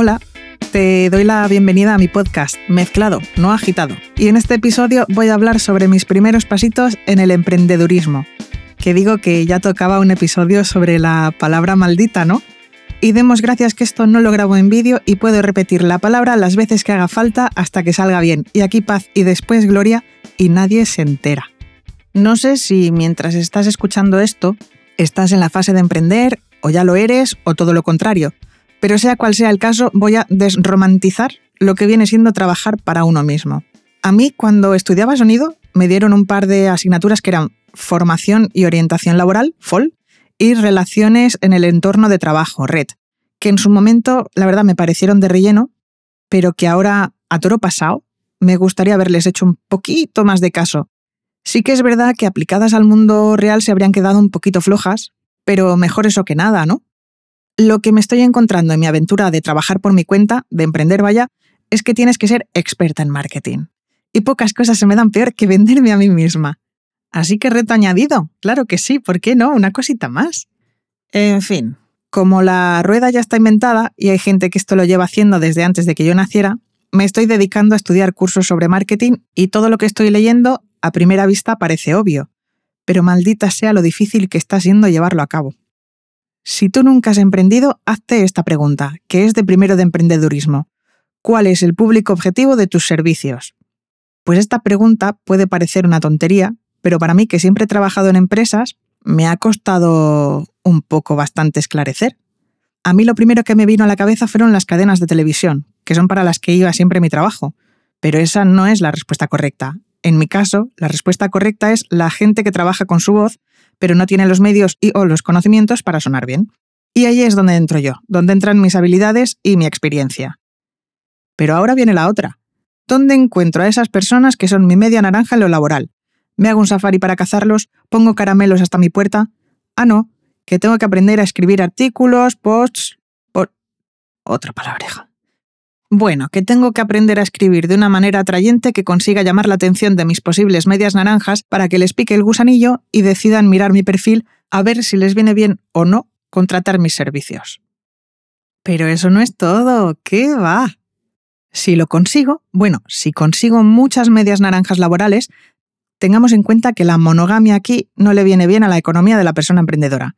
Hola, te doy la bienvenida a mi podcast, Mezclado, no agitado. Y en este episodio voy a hablar sobre mis primeros pasitos en el emprendedurismo. Que digo que ya tocaba un episodio sobre la palabra maldita, ¿no? Y demos gracias que esto no lo grabo en vídeo y puedo repetir la palabra las veces que haga falta hasta que salga bien. Y aquí paz y después gloria y nadie se entera. No sé si mientras estás escuchando esto, estás en la fase de emprender, o ya lo eres, o todo lo contrario. Pero sea cual sea el caso, voy a desromantizar lo que viene siendo trabajar para uno mismo. A mí, cuando estudiaba sonido, me dieron un par de asignaturas que eran formación y orientación laboral, FOL, y relaciones en el entorno de trabajo, RED, que en su momento, la verdad, me parecieron de relleno, pero que ahora, a toro pasado, me gustaría haberles hecho un poquito más de caso. Sí que es verdad que aplicadas al mundo real se habrían quedado un poquito flojas, pero mejor eso que nada, ¿no? Lo que me estoy encontrando en mi aventura de trabajar por mi cuenta, de emprender vaya, es que tienes que ser experta en marketing. Y pocas cosas se me dan peor que venderme a mí misma. Así que reto añadido. Claro que sí, ¿por qué no? Una cosita más. En fin, como la rueda ya está inventada y hay gente que esto lo lleva haciendo desde antes de que yo naciera, me estoy dedicando a estudiar cursos sobre marketing y todo lo que estoy leyendo a primera vista parece obvio, pero maldita sea lo difícil que está siendo llevarlo a cabo. Si tú nunca has emprendido, hazte esta pregunta, que es de primero de emprendedurismo. ¿Cuál es el público objetivo de tus servicios? Pues esta pregunta puede parecer una tontería, pero para mí, que siempre he trabajado en empresas, me ha costado un poco bastante esclarecer. A mí lo primero que me vino a la cabeza fueron las cadenas de televisión, que son para las que iba siempre mi trabajo. Pero esa no es la respuesta correcta. En mi caso, la respuesta correcta es la gente que trabaja con su voz pero no tiene los medios y o los conocimientos para sonar bien. Y ahí es donde entro yo, donde entran mis habilidades y mi experiencia. Pero ahora viene la otra. ¿Dónde encuentro a esas personas que son mi media naranja en lo laboral? ¿Me hago un safari para cazarlos? ¿Pongo caramelos hasta mi puerta? Ah, no, que tengo que aprender a escribir artículos, posts... Otra palabreja. Bueno, que tengo que aprender a escribir de una manera atrayente que consiga llamar la atención de mis posibles medias naranjas para que les pique el gusanillo y decidan mirar mi perfil a ver si les viene bien o no contratar mis servicios. Pero eso no es todo, ¿qué va? Si lo consigo, bueno, si consigo muchas medias naranjas laborales, tengamos en cuenta que la monogamia aquí no le viene bien a la economía de la persona emprendedora.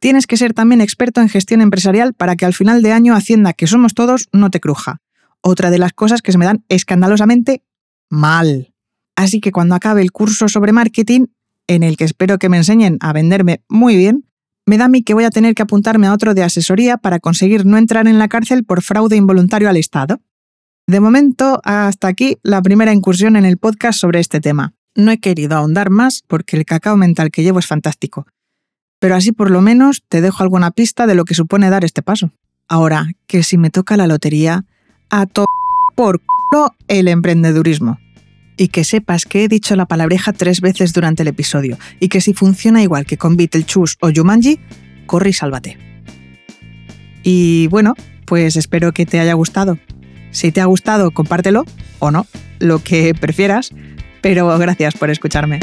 Tienes que ser también experto en gestión empresarial para que al final de año Hacienda, que somos todos, no te cruja. Otra de las cosas que se me dan escandalosamente mal. Así que cuando acabe el curso sobre marketing, en el que espero que me enseñen a venderme muy bien, me da a mí que voy a tener que apuntarme a otro de asesoría para conseguir no entrar en la cárcel por fraude involuntario al Estado. De momento, hasta aquí la primera incursión en el podcast sobre este tema. No he querido ahondar más porque el cacao mental que llevo es fantástico pero así por lo menos te dejo alguna pista de lo que supone dar este paso. Ahora, que si me toca la lotería, a to por culo el emprendedurismo. Y que sepas que he dicho la palabreja tres veces durante el episodio, y que si funciona igual que con Beetlejuice o Jumanji, corre y sálvate. Y bueno, pues espero que te haya gustado. Si te ha gustado, compártelo, o no, lo que prefieras, pero gracias por escucharme.